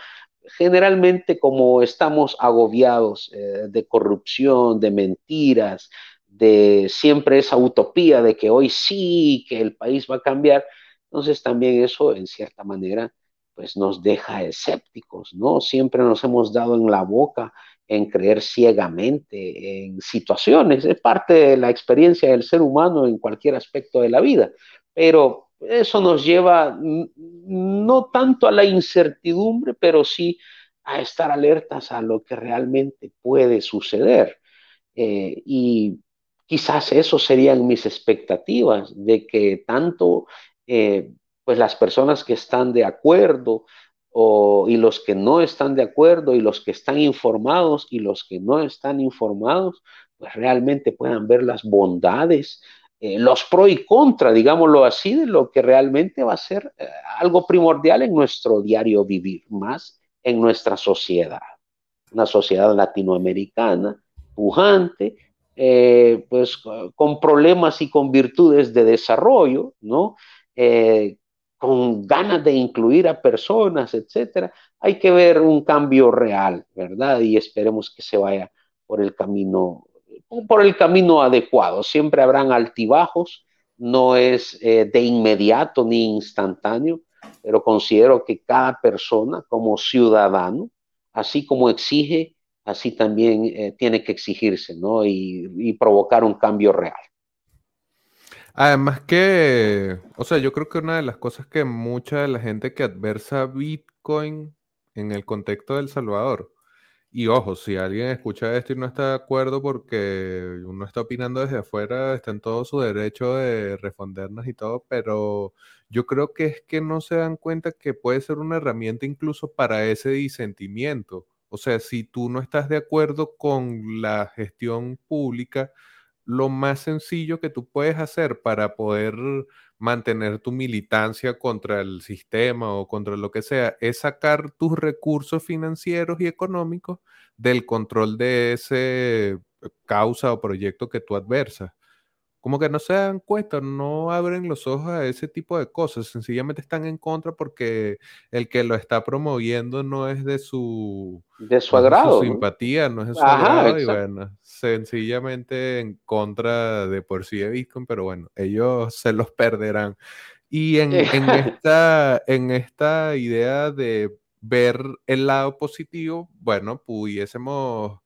S2: generalmente como estamos agobiados eh, de corrupción, de mentiras, de siempre esa utopía de que hoy sí, que el país va a cambiar. Entonces también eso en cierta manera pues nos deja escépticos, ¿no? Siempre nos hemos dado en la boca en creer ciegamente en situaciones, es parte de la experiencia del ser humano en cualquier aspecto de la vida, pero eso nos lleva no tanto a la incertidumbre, pero sí a estar alertas a lo que realmente puede suceder. Eh, y quizás eso serían mis expectativas, de que tanto eh, pues las personas que están de acuerdo o, y los que no están de acuerdo y los que están informados y los que no están informados, pues realmente puedan ver las bondades, eh, los pro y contra, digámoslo así, de lo que realmente va a ser eh, algo primordial en nuestro diario vivir, más en nuestra sociedad. Una sociedad latinoamericana, pujante, pues con problemas y con virtudes de desarrollo, ¿no? Con ganas de incluir a personas, etcétera, hay que ver un cambio real, ¿verdad? Y esperemos que se vaya por el camino, por el camino adecuado. Siempre habrán altibajos, no es eh, de inmediato ni instantáneo, pero considero que cada persona como ciudadano, así como exige, así también eh, tiene que exigirse, ¿no? y provocar un cambio real.
S1: Además que, o sea, yo creo que una de las cosas que mucha de la gente que adversa Bitcoin en el contexto del Salvador, y ojo, si alguien escucha esto y no está de acuerdo porque uno está opinando desde afuera, está en todo su derecho de respondernos y todo, pero yo creo que es que no se dan cuenta que puede ser una herramienta incluso para ese disentimiento. O sea, si tú no estás de acuerdo con la gestión pública, lo más sencillo que tú puedes hacer para poder mantener tu militancia contra el sistema o contra lo que sea es sacar tus recursos financieros y económicos del control de ese causa o proyecto que tú adversas como que no se dan cuenta, no abren los ojos a ese tipo de cosas, sencillamente están en contra porque el que lo está promoviendo no es de su,
S2: de su agrado,
S1: su simpatía, no es de su agrado, y bueno, sencillamente en contra de por sí de Bitcoin, pero bueno, ellos se los perderán. Y en, en, esta, en esta idea de ver el lado positivo, bueno, pudiésemos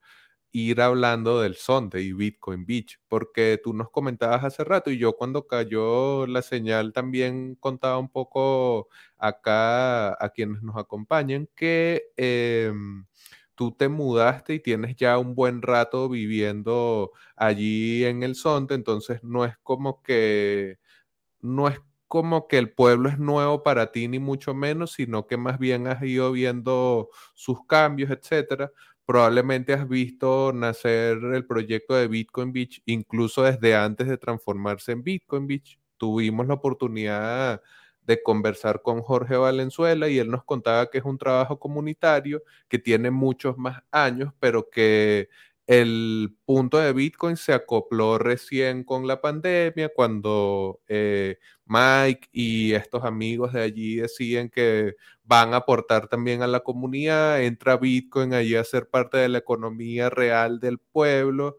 S1: ir hablando del Sonde y Bitcoin Beach, porque tú nos comentabas hace rato y yo cuando cayó la señal también contaba un poco acá a quienes nos acompañan que em, tú te mudaste y tienes ya un buen rato viviendo allí en el Sonde, entonces no es como que no es como que el pueblo es nuevo para ti ni mucho menos, sino que más bien has ido viendo sus cambios, etcétera probablemente has visto nacer el proyecto de Bitcoin Beach, incluso desde antes de transformarse en Bitcoin Beach. Tuvimos la oportunidad de conversar con Jorge Valenzuela y él nos contaba que es un trabajo comunitario que tiene muchos más años, pero que el punto de Bitcoin se acopló recién con la pandemia, cuando eh, Mike y estos amigos de allí decían que van a aportar también a la comunidad, entra Bitcoin allí a ser parte de la economía real del pueblo,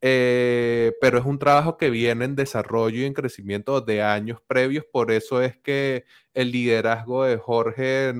S1: eh, pero es un trabajo que viene en desarrollo y en crecimiento de años previos, por eso es que el liderazgo de Jorge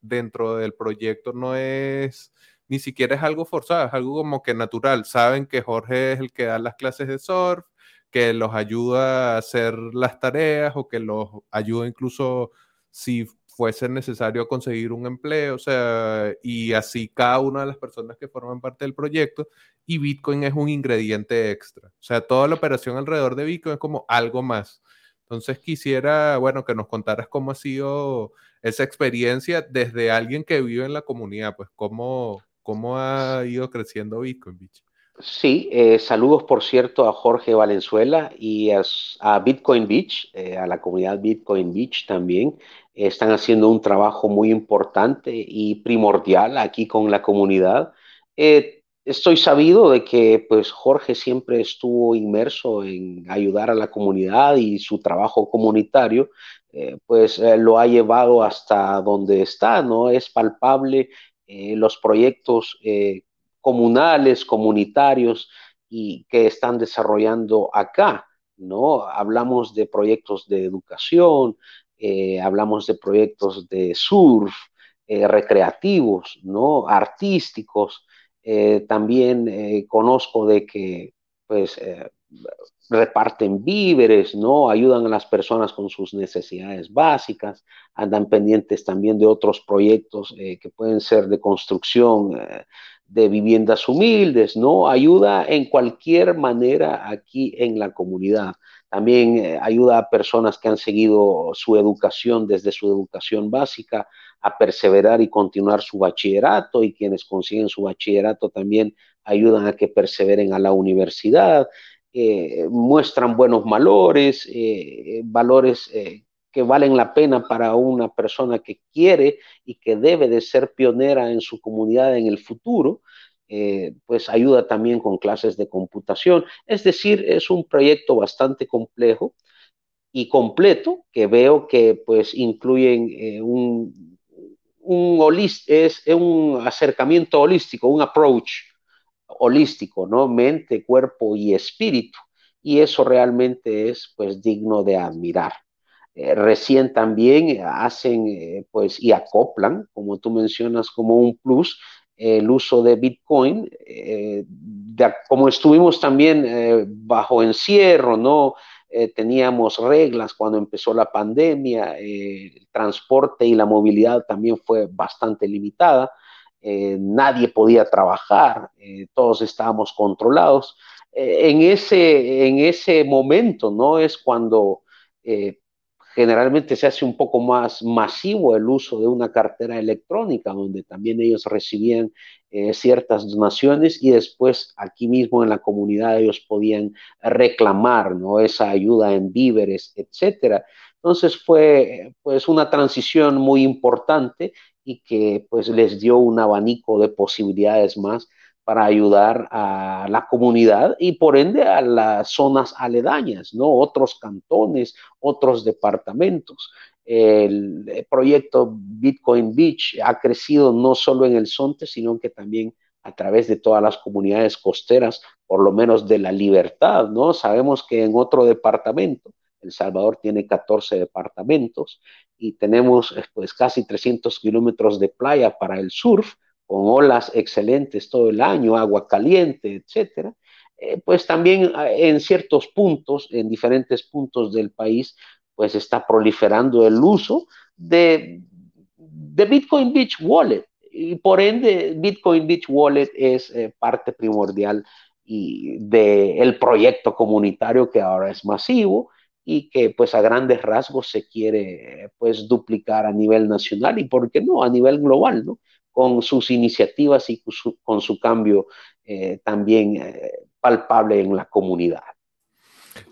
S1: dentro del proyecto no es ni siquiera es algo forzado, es algo como que natural. Saben que Jorge es el que da las clases de surf, que los ayuda a hacer las tareas o que los ayuda incluso si fuese necesario conseguir un empleo, o sea, y así cada una de las personas que forman parte del proyecto, y Bitcoin es un ingrediente extra, o sea, toda la operación alrededor de Bitcoin es como algo más. Entonces quisiera, bueno, que nos contaras cómo ha sido esa experiencia desde alguien que vive en la comunidad, pues cómo, cómo ha ido creciendo Bitcoin Beach.
S2: Sí, eh, saludos por cierto a Jorge Valenzuela y a, Bitcoin Beach, eh, a la comunidad Bitcoin Beach también. están haciendo un trabajo muy importante y primordial aquí con la comunidad. Eh, estoy sabido de que pues Jorge siempre estuvo inmerso en ayudar a la comunidad y su trabajo comunitario pues lo ha llevado hasta donde está, ¿no? Es palpable los proyectos comunales, comunitarios y que están desarrollando acá, ¿no? Hablamos de proyectos de educación, eh, hablamos de proyectos de surf, eh, recreativos, ¿no? Artísticos. Eh, también conozco de que, pues, reparten víveres, ¿no? Ayudan a las personas con sus necesidades básicas, andan pendientes también de otros proyectos eh, que pueden ser de construcción eh, de viviendas humildes, ¿no? Ayuda en cualquier manera aquí en la comunidad. También eh, ayuda a personas que han seguido su educación desde su educación básica a perseverar y continuar su bachillerato y quienes consiguen su bachillerato también ayudan a que perseveren a la universidad eh, muestran buenos valores, eh, valores eh, que valen la pena para una persona que quiere y que debe de ser pionera en su comunidad en el futuro, pues ayuda también con clases de computación. Es decir, es un proyecto bastante complejo y completo que veo que pues incluyen un, un, es, un acercamiento holístico, un approach holístico, ¿no? Mente, cuerpo y espíritu. Y eso realmente es pues digno de admirar. Eh, recién también hacen eh, pues y acoplan, como tú mencionas, como un plus el uso de Bitcoin, eh, como estuvimos también bajo encierro, ¿no? teníamos reglas cuando empezó la pandemia, el transporte y la movilidad también fue bastante limitada. Eh, nadie podía trabajar, eh, todos estábamos controlados. Eh, en, ese, en ese momento, ¿no? Es cuando generalmente se hace un poco más masivo el uso de una cartera electrónica, donde también ellos recibían ciertas donaciones y después aquí mismo en la comunidad ellos podían reclamar, ¿no? Esa ayuda en víveres, etcétera. Entonces fue pues una transición muy importante y que pues les dio un abanico de posibilidades más para ayudar a la comunidad y por ende a las zonas aledañas, ¿no? Otros cantones, otros departamentos. El proyecto Bitcoin Beach ha crecido no solo en el Sonte, sino que también a través de todas las comunidades costeras, por lo menos de la libertad, ¿no? Sabemos que en otro departamento, El Salvador tiene 14 departamentos y tenemos eh, pues casi 300 kilómetros de playa para el surf, con olas excelentes todo el año, agua caliente, etcétera. Eh, pues también ah, en ciertos puntos, en diferentes puntos del país, pues está proliferando el uso de, Bitcoin Beach Wallet. Y por ende, Bitcoin Beach Wallet es eh, parte primordial y del proyecto comunitario que ahora es masivo y que pues a grandes rasgos se quiere pues duplicar a nivel nacional y por qué no a nivel global, ¿no? Con sus iniciativas y con su, cambio eh, también eh, palpable en la comunidad.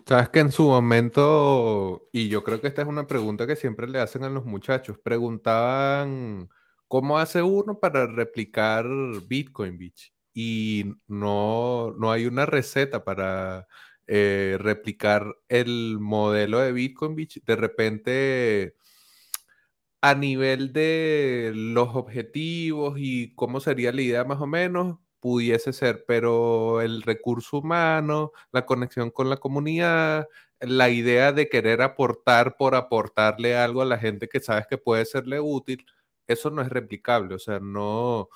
S1: Sabes que en su momento, y yo creo que esta es una pregunta que siempre le hacen a los muchachos, preguntaban cómo hace uno para replicar Bitcoin Beach y no, no hay una receta para eh, replicar el modelo de Bitcoin de repente a nivel de los objetivos y cómo sería la idea más o menos, pudiese ser, pero el recurso humano, la conexión con la comunidad, la idea de querer aportar por aportarle algo a la gente que sabes que puede serle útil, eso no es replicable, o sea, no,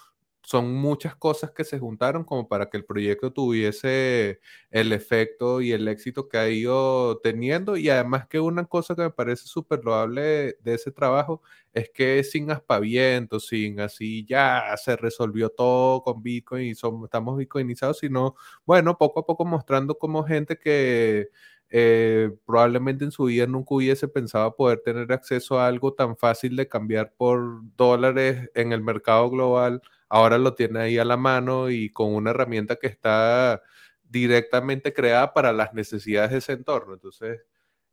S1: son muchas cosas que se juntaron como para que el proyecto tuviese el efecto y el éxito que ha ido teniendo. Y además que una cosa que me parece súper loable de, ese trabajo es que sin aspavientos, sin así ya se resolvió todo con Bitcoin y somos, estamos bitcoinizados, sino bueno, poco a poco mostrando como gente que eh, probablemente en su vida nunca hubiese pensado poder tener acceso a algo tan fácil de cambiar por dólares en el mercado global ahora lo tiene ahí a la mano y con una herramienta que está directamente creada para las necesidades de ese entorno. Entonces,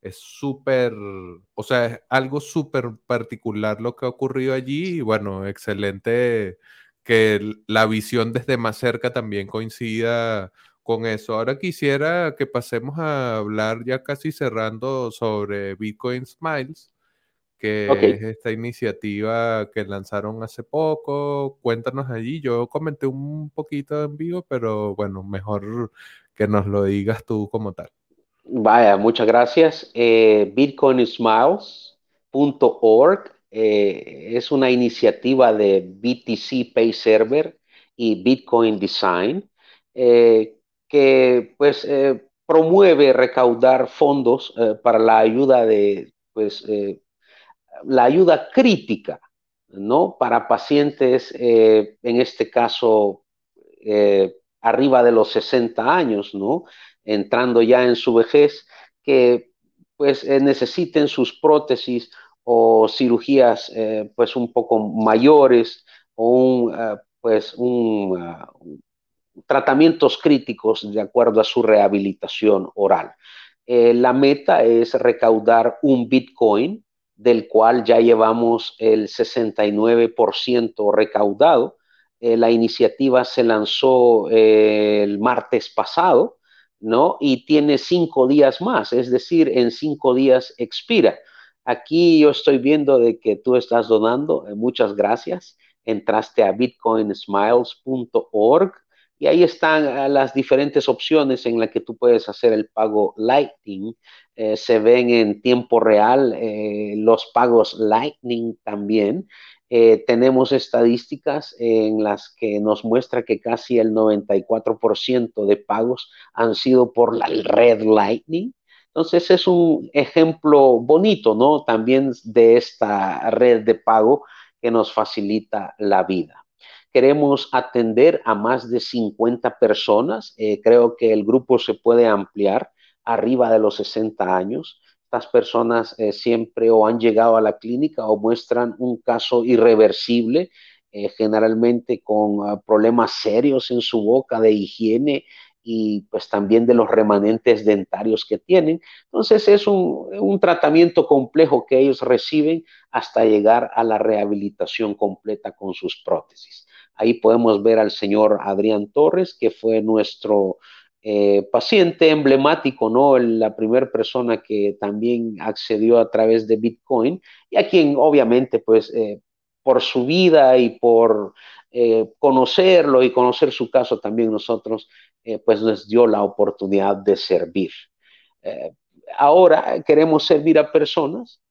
S1: es súper, o sea, es algo súper particular lo que ha ocurrido allí y bueno, excelente que la visión desde más cerca también coincida con eso. Ahora quisiera que pasemos a hablar ya casi cerrando sobre Bitcoin Smiles que es esta iniciativa que lanzaron hace poco. Cuéntanos allí. Yo comenté un poquito en vivo, pero bueno, mejor que nos lo digas tú como tal.
S2: Vaya, muchas gracias. Eh, BitcoinSmiles.org eh, es una iniciativa de BTC Pay Server y Bitcoin Design eh, que pues promueve recaudar fondos para la ayuda de pues la ayuda crítica, ¿no? Para pacientes, en este caso, arriba de los 60 años, ¿no? entrando ya en su vejez, que pues eh, necesiten sus prótesis o cirugías eh, pues un poco mayores o un, eh, pues un, tratamientos críticos de acuerdo a su rehabilitación oral. la meta es recaudar un Bitcoin, del cual ya llevamos el 69% recaudado. la iniciativa se lanzó el martes pasado ¿no? Y tiene cinco días más, es decir, en cinco días expira. Aquí yo estoy viendo de que tú estás donando, eh, muchas gracias. Entraste a bitcoinsmiles.org y ahí están eh, las diferentes opciones en las que tú puedes hacer el pago Lightning. Eh, se ven en tiempo real los pagos Lightning también. Eh, tenemos estadísticas en las que nos muestra que casi el 94% de pagos han sido por la red Lightning. Entonces es un ejemplo bonito, ¿no? También de esta red de pago que nos facilita la vida. Queremos atender a más de 50 personas. Eh, creo que el grupo se puede ampliar arriba de los 60 años estas personas eh, siempre o han llegado a la clínica o muestran un caso irreversible, eh, generalmente con ah, problemas serios en su boca de higiene y pues también de los remanentes dentarios que tienen. Entonces es un, un tratamiento complejo que ellos reciben hasta llegar a la rehabilitación completa con sus prótesis. Ahí podemos ver al señor Adrián Torres, que fue nuestro eh, paciente emblemático, ¿no? La primera persona que también accedió a través de Bitcoin y a quien obviamente, pues, eh, por su vida y por eh, conocerlo y conocer su caso también nosotros, pues nos dio la oportunidad de servir. ahora queremos servir a personas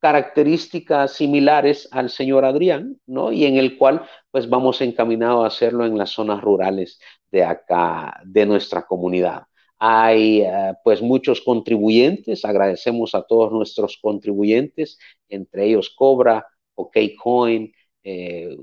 S2: características similares al señor Adrián, ¿no? Y en el cual pues vamos encaminados a hacerlo en las zonas rurales de acá, de nuestra comunidad. Hay eh, pues muchos contribuyentes, agradecemos a todos nuestros contribuyentes, entre ellos Cobra, OKCoin, eh,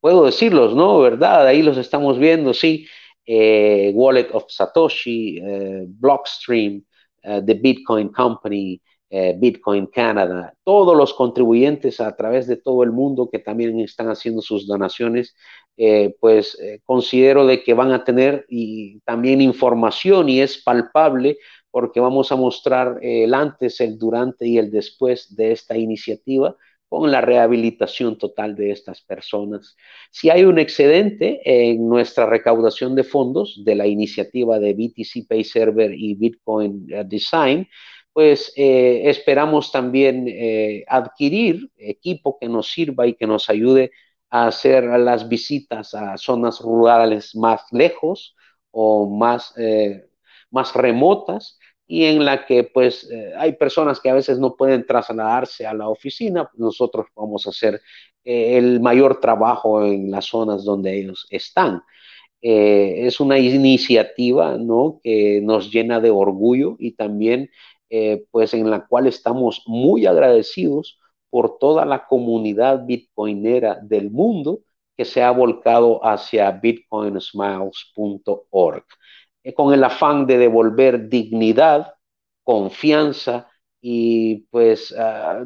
S2: puedo decirlos, ¿no? ¿Verdad? Ahí los estamos viendo, sí. Eh, Wallet of Satoshi, Blockstream, The Bitcoin Company, eh, Bitcoin Canada, todos los contribuyentes a través de todo el mundo que también están haciendo sus donaciones, eh, pues eh, considero de que van a tener y también información y es palpable porque vamos a mostrar el antes, el durante y el después de esta iniciativa con la rehabilitación total de estas personas. Si hay un excedente en nuestra recaudación de fondos de la iniciativa de BTC Pay Server y Bitcoin Design, pues eh, esperamos también eh, adquirir equipo que nos sirva y que nos ayude a hacer las visitas a zonas rurales más lejos o más, eh, más remotas y en la que pues hay personas que a veces no pueden trasladarse a la oficina, nosotros vamos a hacer el mayor trabajo en las zonas donde ellos están. es una iniciativa ¿no? que nos llena de orgullo y también eh, pues en la cual estamos muy agradecidos por toda la comunidad bitcoinera del mundo que se ha volcado hacia bitcoinsmiles.org, eh, con el afán de devolver dignidad, confianza y pues ah,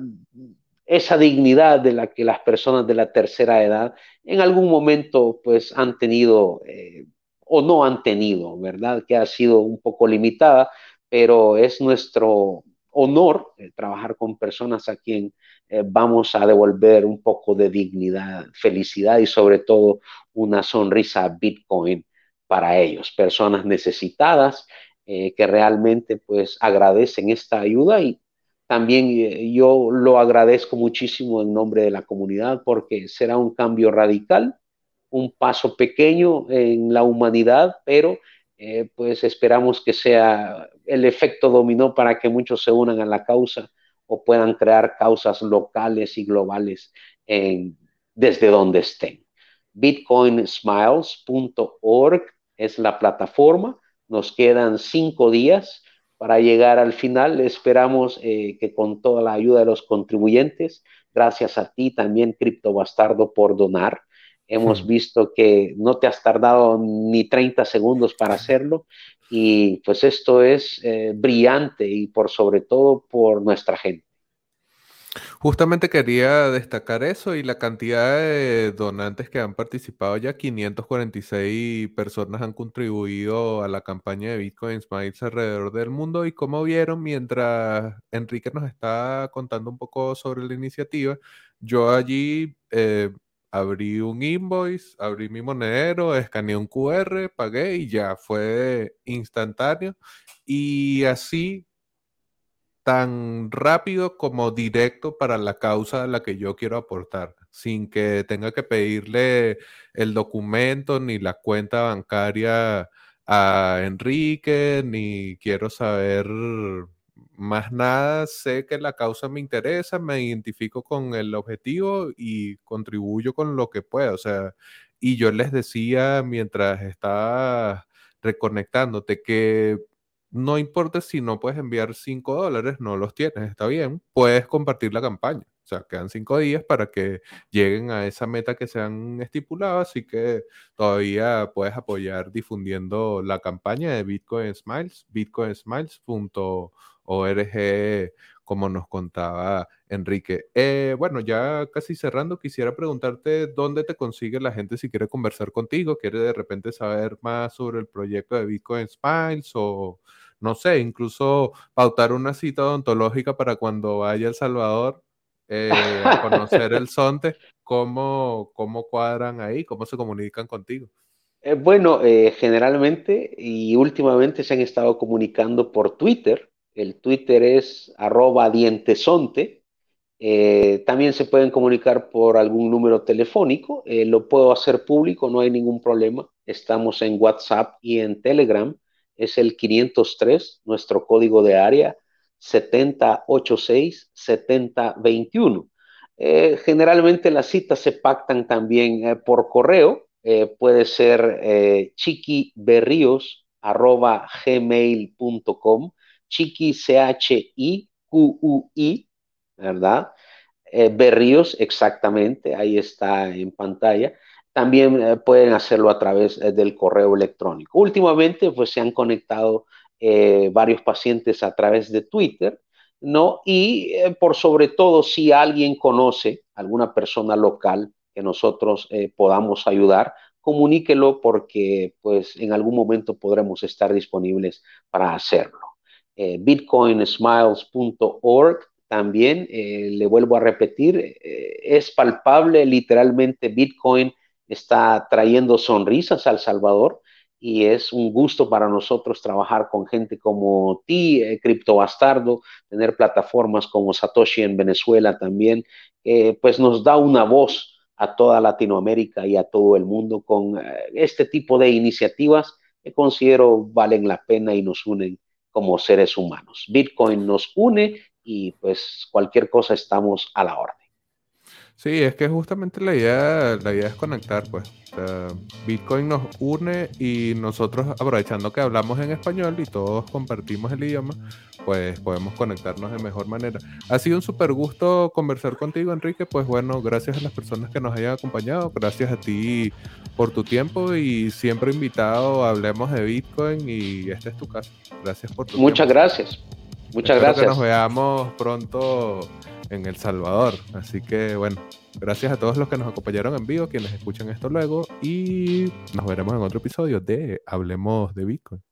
S2: esa dignidad de la que las personas de la tercera edad en algún momento pues han tenido eh, o no han tenido, ¿verdad? Que ha sido un poco limitada pero es nuestro honor eh, trabajar con personas a quien eh, vamos a devolver un poco de dignidad, felicidad y sobre todo una sonrisa Bitcoin para ellos, personas necesitadas eh, que realmente pues agradecen esta ayuda y también yo lo agradezco muchísimo en nombre de la comunidad porque será un cambio radical, un paso pequeño en la humanidad, pero eh, pues esperamos que sea el efecto dominó para que muchos se unan a la causa o puedan crear causas locales y globales desde donde estén. Bitcoinsmiles.org es la plataforma. Nos quedan cinco días para llegar al final. Esperamos eh, que con toda la ayuda de los contribuyentes, gracias a ti también, Cripto Bastardo, por donar. Hemos visto que no te has tardado ni 30 segundos para hacerlo y pues esto es eh, brillante y por sobre todo por nuestra gente.
S1: Justamente quería destacar eso y la cantidad de donantes que han participado. Ya, 546 personas han contribuido a la campaña de Bitcoin Smiles alrededor del mundo y como vieron mientras Enrique nos está contando un poco sobre la iniciativa, yo allí eh, abrí un invoice, abrí mi monedero, escaneé un QR, pagué y ya fue instantáneo. Y así tan rápido como directo para la causa a la que yo quiero aportar, sin que tenga que pedirle el documento ni la cuenta bancaria a Enrique, ni quiero saber más nada, sé que la causa me interesa, me identifico con el objetivo y contribuyo con lo que pueda. O sea, y yo les decía mientras estaba reconectándote que no importa si no puedes enviar 5 dólares, no los tienes, está bien, puedes compartir la campaña. O sea, quedan 5 días para que lleguen a esa meta que se han estipulado, así que todavía puedes apoyar difundiendo la campaña de Bitcoin Smiles, bitcoinsmiles.org, como nos contaba Enrique. Eh, bueno, ya casi cerrando, quisiera preguntarte dónde te consigue la gente si quiere conversar contigo, quiere de repente saber más sobre el proyecto de Bitcoin Smiles o no sé, incluso pautar una cita odontológica para cuando vaya a El Salvador eh, conocer el Sonte, ¿cómo, ¿cómo cuadran ahí? ¿Cómo se comunican contigo?
S2: Eh, bueno, eh, generalmente y últimamente se han estado comunicando por Twitter. El Twitter es arroba dientesonte. también se pueden comunicar por algún número telefónico. lo puedo hacer público, no hay ningún problema. Estamos en WhatsApp y en Telegram es el 503, nuestro código de área 7086-7021. Eh, generalmente las citas se pactan también eh, por correo, eh, puede ser eh, chiquiberrios.gmail.com, chiqui, C-H-I-Q-U-I, ¿verdad? Berríos, exactamente, ahí está en pantalla también pueden hacerlo a través del correo electrónico. Últimamente, pues se han conectado eh, varios pacientes a través de Twitter, ¿no? Y por sobre todo, si alguien conoce alguna persona local que nosotros podamos ayudar, comuníquelo porque, pues, en algún momento podremos estar disponibles para hacerlo. bitcoinsmiles.org también, le vuelvo a repetir, es palpable literalmente Bitcoin está trayendo sonrisas al Salvador y es un gusto para nosotros trabajar con gente como ti, eh, Cripto Bastardo, tener plataformas como Satoshi en Venezuela también, pues nos da una voz a toda Latinoamérica y a todo el mundo con eh, este tipo de iniciativas que considero valen la pena y nos unen como seres humanos. Bitcoin nos une y pues cualquier cosa estamos a la orden.
S1: Sí, es que justamente la idea, la idea es conectar, pues. Bitcoin nos une y nosotros, aprovechando que hablamos en español y todos compartimos el idioma, pues podemos conectarnos de mejor manera. Ha sido un súper gusto conversar contigo, Enrique. Pues bueno, gracias a las personas que nos hayan acompañado, gracias a ti por tu tiempo y siempre invitado, hablemos de Bitcoin y esta es tu casa. Gracias por tu
S2: Muchas gracias. Muchas gracias.
S1: Que nos veamos pronto en El Salvador. Así que bueno, gracias a todos los que nos acompañaron en vivo, quienes escuchan esto luego y nos veremos en otro episodio de Hablemos de Bitcoin.